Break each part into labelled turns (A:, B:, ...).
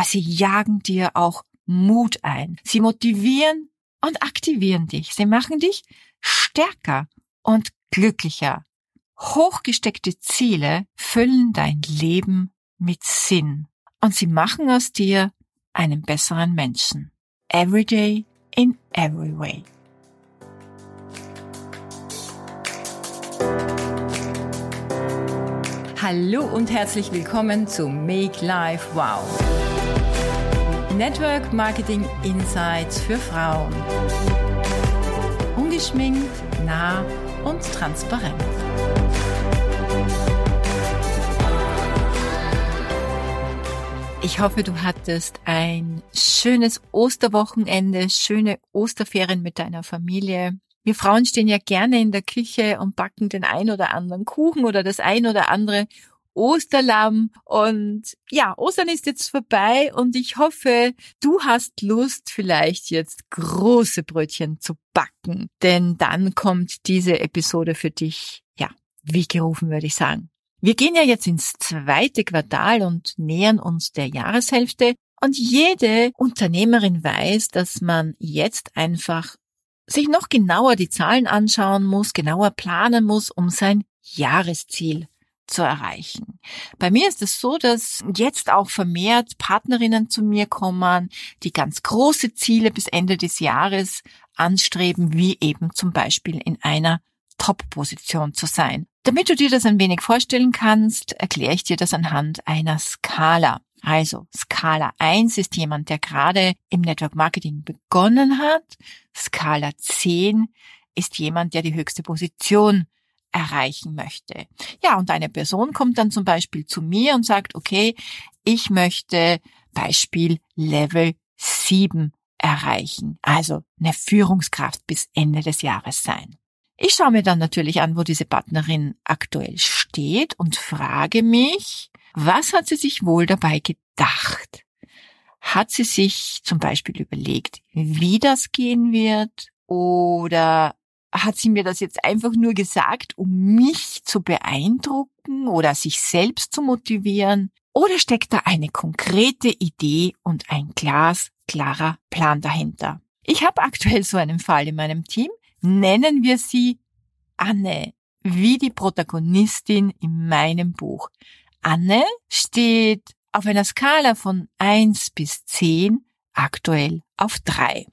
A: aber sie jagen dir auch Mut ein. Sie motivieren und aktivieren dich. Sie machen dich stärker und glücklicher. Hochgesteckte Ziele füllen dein Leben mit Sinn und sie machen aus dir einen besseren Menschen. Every day in every way. Hallo und herzlich willkommen zu Make Life Wow. Network Marketing Insights für Frauen. Ungeschminkt, nah und transparent. Ich hoffe, du hattest ein schönes Osterwochenende, schöne Osterferien mit deiner Familie. Wir Frauen stehen ja gerne in der Küche und backen den ein oder anderen Kuchen oder das ein oder andere Osterlamm. Und ja, Ostern ist jetzt vorbei und ich hoffe, du hast Lust, vielleicht jetzt große Brötchen zu backen. Denn dann kommt diese Episode für dich, ja, wie gerufen würde ich sagen. Wir gehen ja jetzt ins zweite Quartal und nähern uns der Jahreshälfte. Und jede Unternehmerin weiß, dass man jetzt einfach sich noch genauer die Zahlen anschauen muss, genauer planen muss, um sein Jahresziel zu erreichen. Bei mir ist es so, dass jetzt auch vermehrt Partnerinnen zu mir kommen, die ganz große Ziele bis Ende des Jahres anstreben, wie eben zum Beispiel in einer Top-Position zu sein. Damit du dir das ein wenig vorstellen kannst, erkläre ich dir das anhand einer Skala. Also Skala 1 ist jemand, der gerade im Network Marketing begonnen hat. Skala 10 ist jemand, der die höchste Position erreichen möchte. Ja, und eine Person kommt dann zum Beispiel zu mir und sagt, okay, ich möchte Beispiel Level 7 erreichen, also eine Führungskraft bis Ende des Jahres sein. Ich schaue mir dann natürlich an, wo diese Partnerin aktuell steht und frage mich, was hat sie sich wohl dabei gedacht? Hat sie sich zum Beispiel überlegt, wie das gehen wird? Oder hat sie mir das jetzt einfach nur gesagt, um mich zu beeindrucken oder sich selbst zu motivieren? Oder steckt da eine konkrete Idee und ein glasklarer Plan dahinter? Ich habe aktuell so einen Fall in meinem Team. Nennen wir sie Anne, wie die Protagonistin in meinem Buch. Anne steht auf einer Skala von eins bis zehn aktuell auf drei.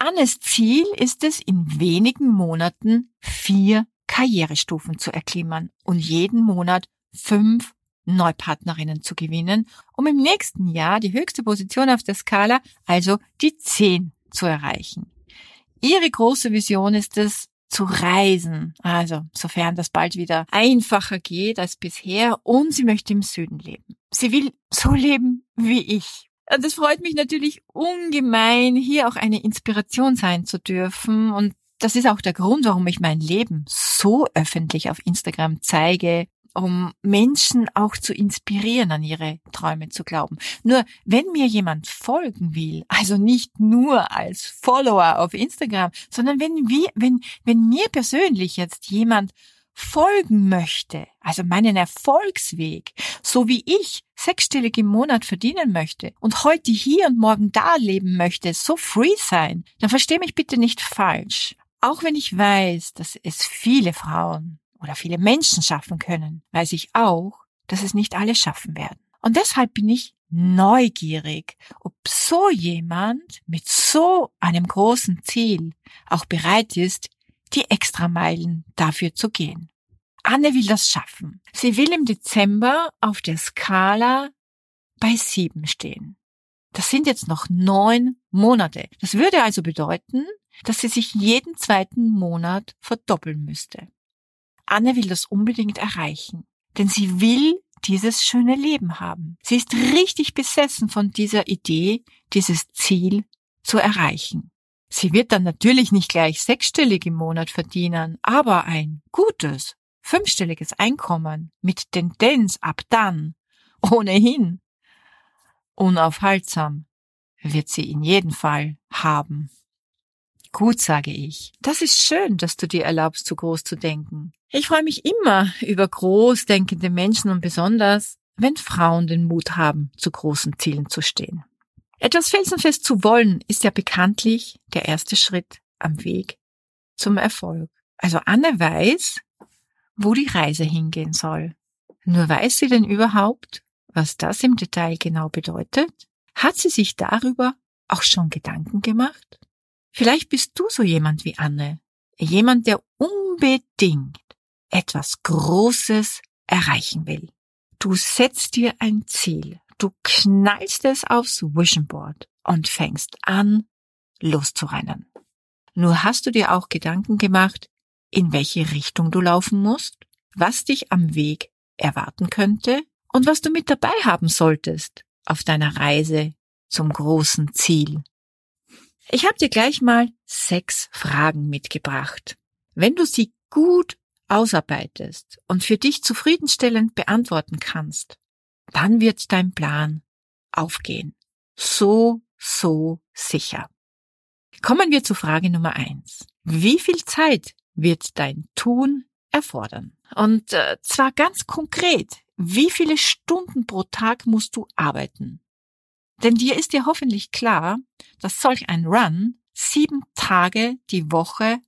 A: Annes Ziel ist es, in wenigen Monaten vier Karrierestufen zu erklimmern und jeden Monat fünf Neupartnerinnen zu gewinnen, um im nächsten Jahr die höchste Position auf der Skala, also die zehn, zu erreichen. Ihre große Vision ist es, zu reisen, also sofern das bald wieder einfacher geht als bisher, und sie möchte im Süden leben. Sie will so leben wie ich. Und es freut mich natürlich ungemein, hier auch eine Inspiration sein zu dürfen. Und das ist auch der Grund, warum ich mein Leben so öffentlich auf Instagram zeige, um Menschen auch zu inspirieren, an ihre Träume zu glauben. Nur wenn mir jemand folgen will, also nicht nur als Follower auf Instagram, sondern wenn wir, wenn, wenn mir persönlich jetzt jemand folgen möchte, also meinen Erfolgsweg, so wie ich sechsstellig im Monat verdienen möchte und heute hier und morgen da leben möchte, so free sein, dann versteh mich bitte nicht falsch. Auch wenn ich weiß, dass es viele Frauen oder viele Menschen schaffen können, weiß ich auch, dass es nicht alle schaffen werden. Und deshalb bin ich neugierig, ob so jemand mit so einem großen Ziel auch bereit ist, die Extrameilen dafür zu gehen. Anne will das schaffen. Sie will im Dezember auf der Skala bei sieben stehen. Das sind jetzt noch neun Monate. Das würde also bedeuten, dass sie sich jeden zweiten Monat verdoppeln müsste. Anne will das unbedingt erreichen, denn sie will dieses schöne Leben haben. Sie ist richtig besessen von dieser Idee, dieses Ziel zu erreichen. Sie wird dann natürlich nicht gleich sechsstellig im Monat verdienen, aber ein gutes, fünfstelliges Einkommen mit Tendenz ab dann, ohnehin, unaufhaltsam, wird sie in jedem Fall haben. Gut, sage ich. Das ist schön, dass du dir erlaubst, zu groß zu denken. Ich freue mich immer über großdenkende Menschen und besonders, wenn Frauen den Mut haben, zu großen Zielen zu stehen. Etwas felsenfest zu wollen ist ja bekanntlich der erste Schritt am Weg zum Erfolg. Also Anne weiß, wo die Reise hingehen soll. Nur weiß sie denn überhaupt, was das im Detail genau bedeutet? Hat sie sich darüber auch schon Gedanken gemacht? Vielleicht bist du so jemand wie Anne, jemand, der unbedingt etwas Großes erreichen will. Du setzt dir ein Ziel, du knallst es aufs Vision Board und fängst an, loszurennen. Nur hast du dir auch Gedanken gemacht, in welche Richtung du laufen musst, was dich am Weg erwarten könnte und was du mit dabei haben solltest auf deiner Reise zum großen Ziel. Ich habe dir gleich mal sechs Fragen mitgebracht. Wenn du sie gut ausarbeitest und für dich zufriedenstellend beantworten kannst, dann wird dein Plan aufgehen. So, so sicher. Kommen wir zu Frage Nummer eins. Wie viel Zeit wird dein Tun erfordern? Und äh, zwar ganz konkret, wie viele Stunden pro Tag musst du arbeiten? Denn dir ist ja hoffentlich klar, dass solch ein Run sieben Tage die Woche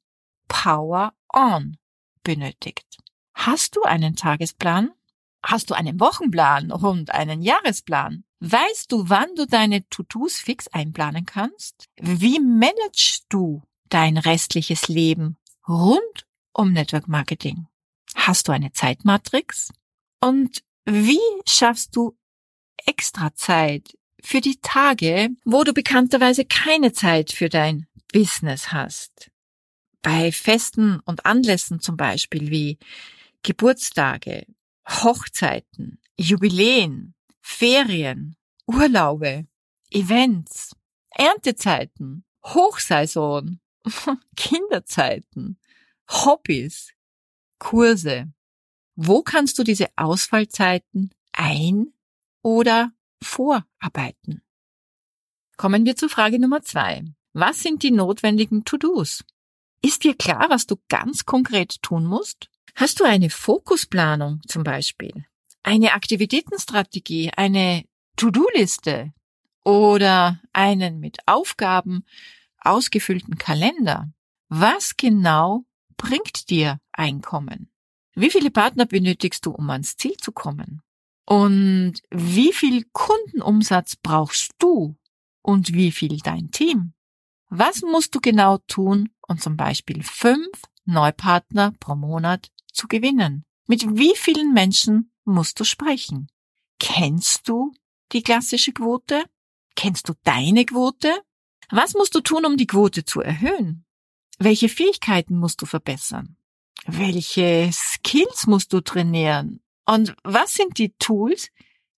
A: Power on benötigt. Hast du einen Tagesplan? Hast du einen Wochenplan und einen Jahresplan? Weißt du, wann du deine To-Dos fix einplanen kannst? Wie managst du dein restliches Leben rund um Network Marketing? Hast du eine Zeitmatrix? Und wie schaffst du extra Zeit für die Tage, wo du bekannterweise keine Zeit für dein Business hast? Bei Festen und Anlässen zum Beispiel wie Geburtstage, Hochzeiten, Jubiläen, Ferien, Urlaube, Events, Erntezeiten, Hochsaison, Kinderzeiten, Hobbys, Kurse. Wo kannst du diese Ausfallzeiten ein- oder vorarbeiten? Kommen wir zu Frage Nummer zwei. Was sind die notwendigen To-Dos? Ist dir klar, was du ganz konkret tun musst? Hast du eine Fokusplanung zum Beispiel? Eine Aktivitätenstrategie, eine To-Do-Liste oder einen mit Aufgaben ausgefüllten Kalender? Was genau bringt dir Einkommen? Wie viele Partner benötigst du, um ans Ziel zu kommen? Und wie viel Kundenumsatz brauchst du und wie viel dein Team? Was musst du genau tun, um zum Beispiel fünf Neupartner pro Monat zu gewinnen? Mit wie vielen Menschen musst du sprechen? Kennst du die klassische Quote? Kennst du deine Quote? Was musst du tun, um die Quote zu erhöhen? Welche Fähigkeiten musst du verbessern? Welche Skills musst du trainieren? Und was sind die Tools,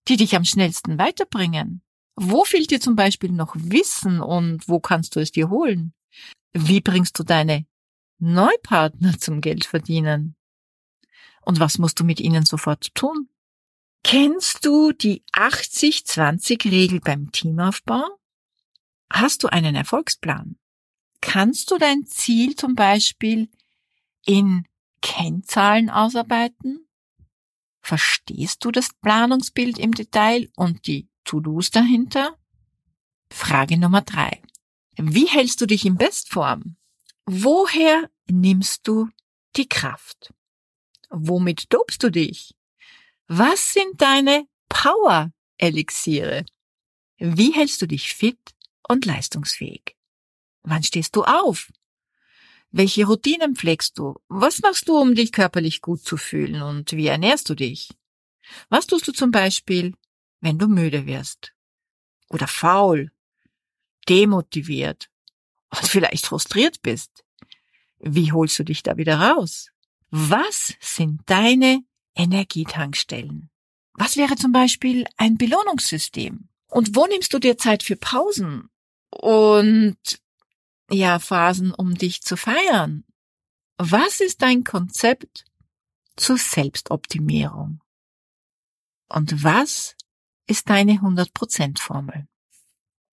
A: die dich am schnellsten weiterbringen? Wo fehlt dir zum Beispiel noch Wissen und wo kannst du es dir holen? Wie bringst du deine Neupartner zum Geld verdienen? Und was musst du mit ihnen sofort tun? Kennst du die 80-20-Regel beim Teamaufbau? Hast du einen Erfolgsplan? Kannst du dein Ziel zum Beispiel in Kennzahlen ausarbeiten? Verstehst du das Planungsbild im Detail und die To-Dos dahinter? Frage Nummer drei. Wie hältst du dich in Bestform? Woher nimmst du die Kraft? Womit dobst du dich? Was sind deine Power-Elixiere? Wie hältst du dich fit und leistungsfähig? Wann stehst du auf? Welche Routinen pflegst du? Was machst du, um dich körperlich gut zu fühlen? Und wie ernährst du dich? Was tust du zum Beispiel, wenn du müde wirst oder faul, demotiviert und vielleicht frustriert bist. Wie holst du dich da wieder raus? Was sind deine Energietankstellen? Was wäre zum Beispiel ein Belohnungssystem? Und wo nimmst du dir Zeit für Pausen und ja, Phasen, um dich zu feiern? Was ist dein Konzept zur Selbstoptimierung? Und was ist deine 100% Formel.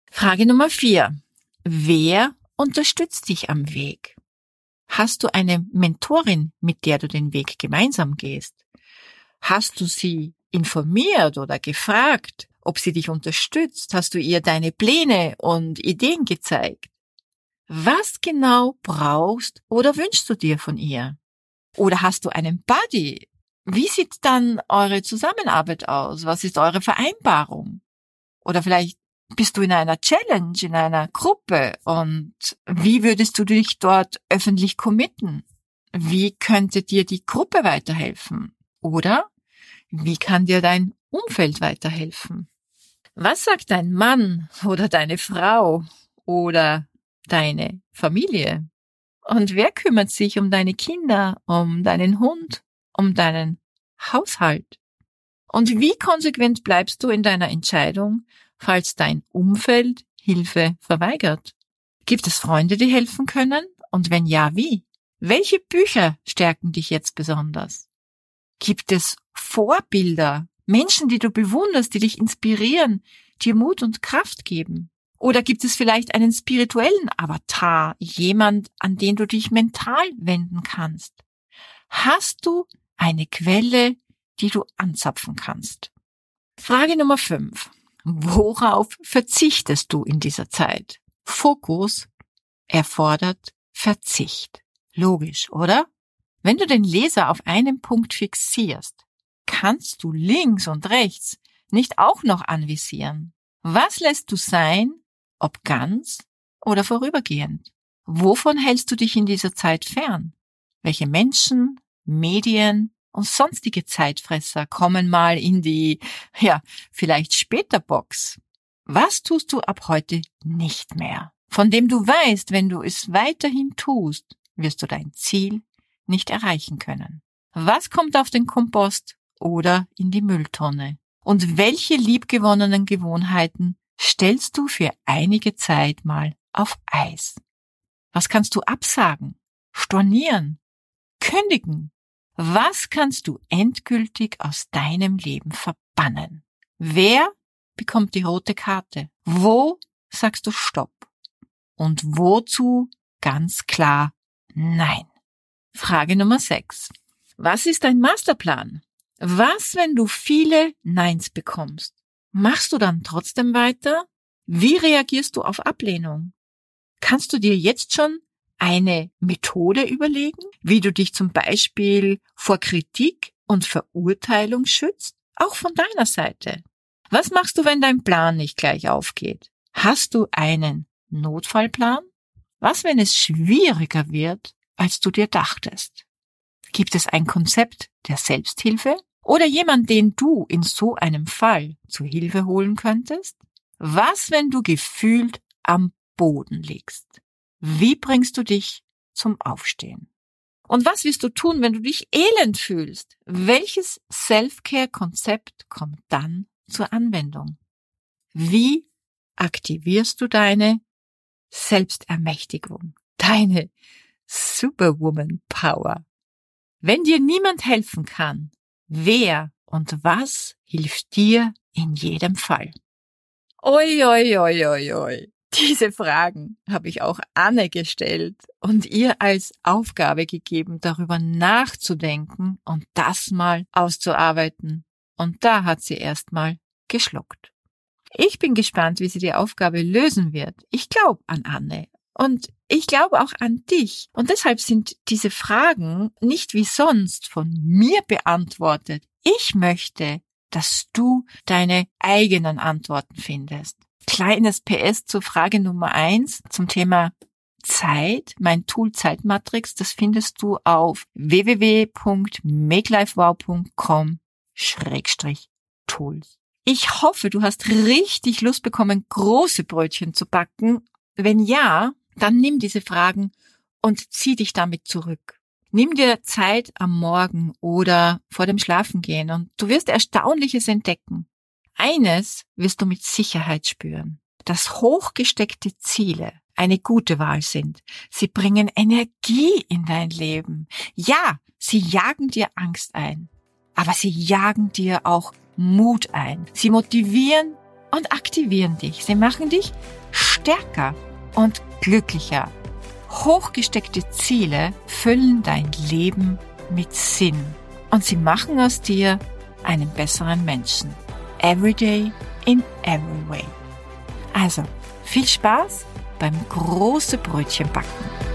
A: Frage Nummer vier. Wer unterstützt dich am Weg? Hast du eine Mentorin, mit der du den Weg gemeinsam gehst? Hast du sie informiert oder gefragt, ob sie dich unterstützt? Hast du ihr deine Pläne und Ideen gezeigt? Was genau brauchst oder wünschst du dir von ihr? Oder hast du einen Buddy? Wie sieht dann eure Zusammenarbeit aus? Was ist eure Vereinbarung? Oder vielleicht bist du in einer Challenge, in einer Gruppe und wie würdest du dich dort öffentlich committen? Wie könnte dir die Gruppe weiterhelfen? Oder wie kann dir dein Umfeld weiterhelfen? Was sagt dein Mann oder deine Frau oder deine Familie? Und wer kümmert sich um deine Kinder, um deinen Hund, um deinen Haushalt? Und wie konsequent bleibst du in deiner Entscheidung, falls dein Umfeld Hilfe verweigert? Gibt es Freunde, die helfen können? Und wenn ja, wie? Welche Bücher stärken dich jetzt besonders? Gibt es Vorbilder, Menschen, die du bewunderst, die dich inspirieren, dir Mut und Kraft geben? Oder gibt es vielleicht einen spirituellen Avatar, jemand, an den du dich mental wenden kannst? Hast du eine Quelle, die du anzapfen kannst? Frage Nummer 5. Worauf verzichtest du in dieser Zeit? Fokus erfordert Verzicht. Logisch, oder? Wenn du den Leser auf einen Punkt fixierst, kannst du links und rechts nicht auch noch anvisieren. Was lässt du sein, ob ganz oder vorübergehend? Wovon hältst du dich in dieser Zeit fern? Welche Menschen, Medien und sonstige Zeitfresser kommen mal in die, ja, vielleicht später Box? Was tust du ab heute nicht mehr? Von dem du weißt, wenn du es weiterhin tust, wirst du dein Ziel nicht erreichen können. Was kommt auf den Kompost oder in die Mülltonne? Und welche liebgewonnenen Gewohnheiten stellst du für einige Zeit mal auf Eis? Was kannst du absagen, stornieren, kündigen? Was kannst du endgültig aus deinem Leben verbannen? Wer bekommt die rote Karte? Wo sagst du Stopp? Und wozu ganz klar Nein. Frage Nummer 6. Was ist dein Masterplan? Was, wenn du viele Neins bekommst? Machst du dann trotzdem weiter? Wie reagierst du auf Ablehnung? Kannst du dir jetzt schon eine Methode überlegen, wie du dich zum Beispiel vor Kritik und Verurteilung schützt? Auch von deiner Seite. Was machst du, wenn dein Plan nicht gleich aufgeht? Hast du einen Notfallplan? Was, wenn es schwieriger wird, als du dir dachtest? Gibt es ein Konzept der Selbsthilfe oder jemand, den du in so einem Fall zu Hilfe holen könntest? Was, wenn du gefühlt am Boden liegst? Wie bringst du dich zum Aufstehen? Und was wirst du tun, wenn du dich elend fühlst? Welches Self-Care-Konzept kommt dann zur Anwendung? Wie aktivierst du deine Selbstermächtigung, deine Superwoman Power. Wenn dir niemand helfen kann, wer und was hilft dir in jedem Fall? Oi, oi, oi, oi, oi. Diese Fragen habe ich auch Anne gestellt und ihr als Aufgabe gegeben, darüber nachzudenken und das mal auszuarbeiten. Und da hat sie erstmal geschluckt. Ich bin gespannt, wie sie die Aufgabe lösen wird. Ich glaube an Anne und ich glaube auch an dich. Und deshalb sind diese Fragen nicht wie sonst von mir beantwortet. Ich möchte, dass du deine eigenen Antworten findest. Kleines PS zur Frage Nummer eins zum Thema Zeit, mein Tool Zeitmatrix, das findest du auf www.makelifewow.com Schrägstrich Tools. Ich hoffe, du hast richtig Lust bekommen, große Brötchen zu backen. Wenn ja, dann nimm diese Fragen und zieh dich damit zurück. Nimm dir Zeit am Morgen oder vor dem Schlafengehen und du wirst Erstaunliches entdecken. Eines wirst du mit Sicherheit spüren, dass hochgesteckte Ziele eine gute Wahl sind. Sie bringen Energie in dein Leben. Ja, sie jagen dir Angst ein, aber sie jagen dir auch Mut ein. Sie motivieren und aktivieren dich. Sie machen dich stärker und glücklicher. Hochgesteckte Ziele füllen dein Leben mit Sinn und sie machen aus dir einen besseren Menschen. Everyday in every way. Also, viel Spaß beim große Brötchen backen.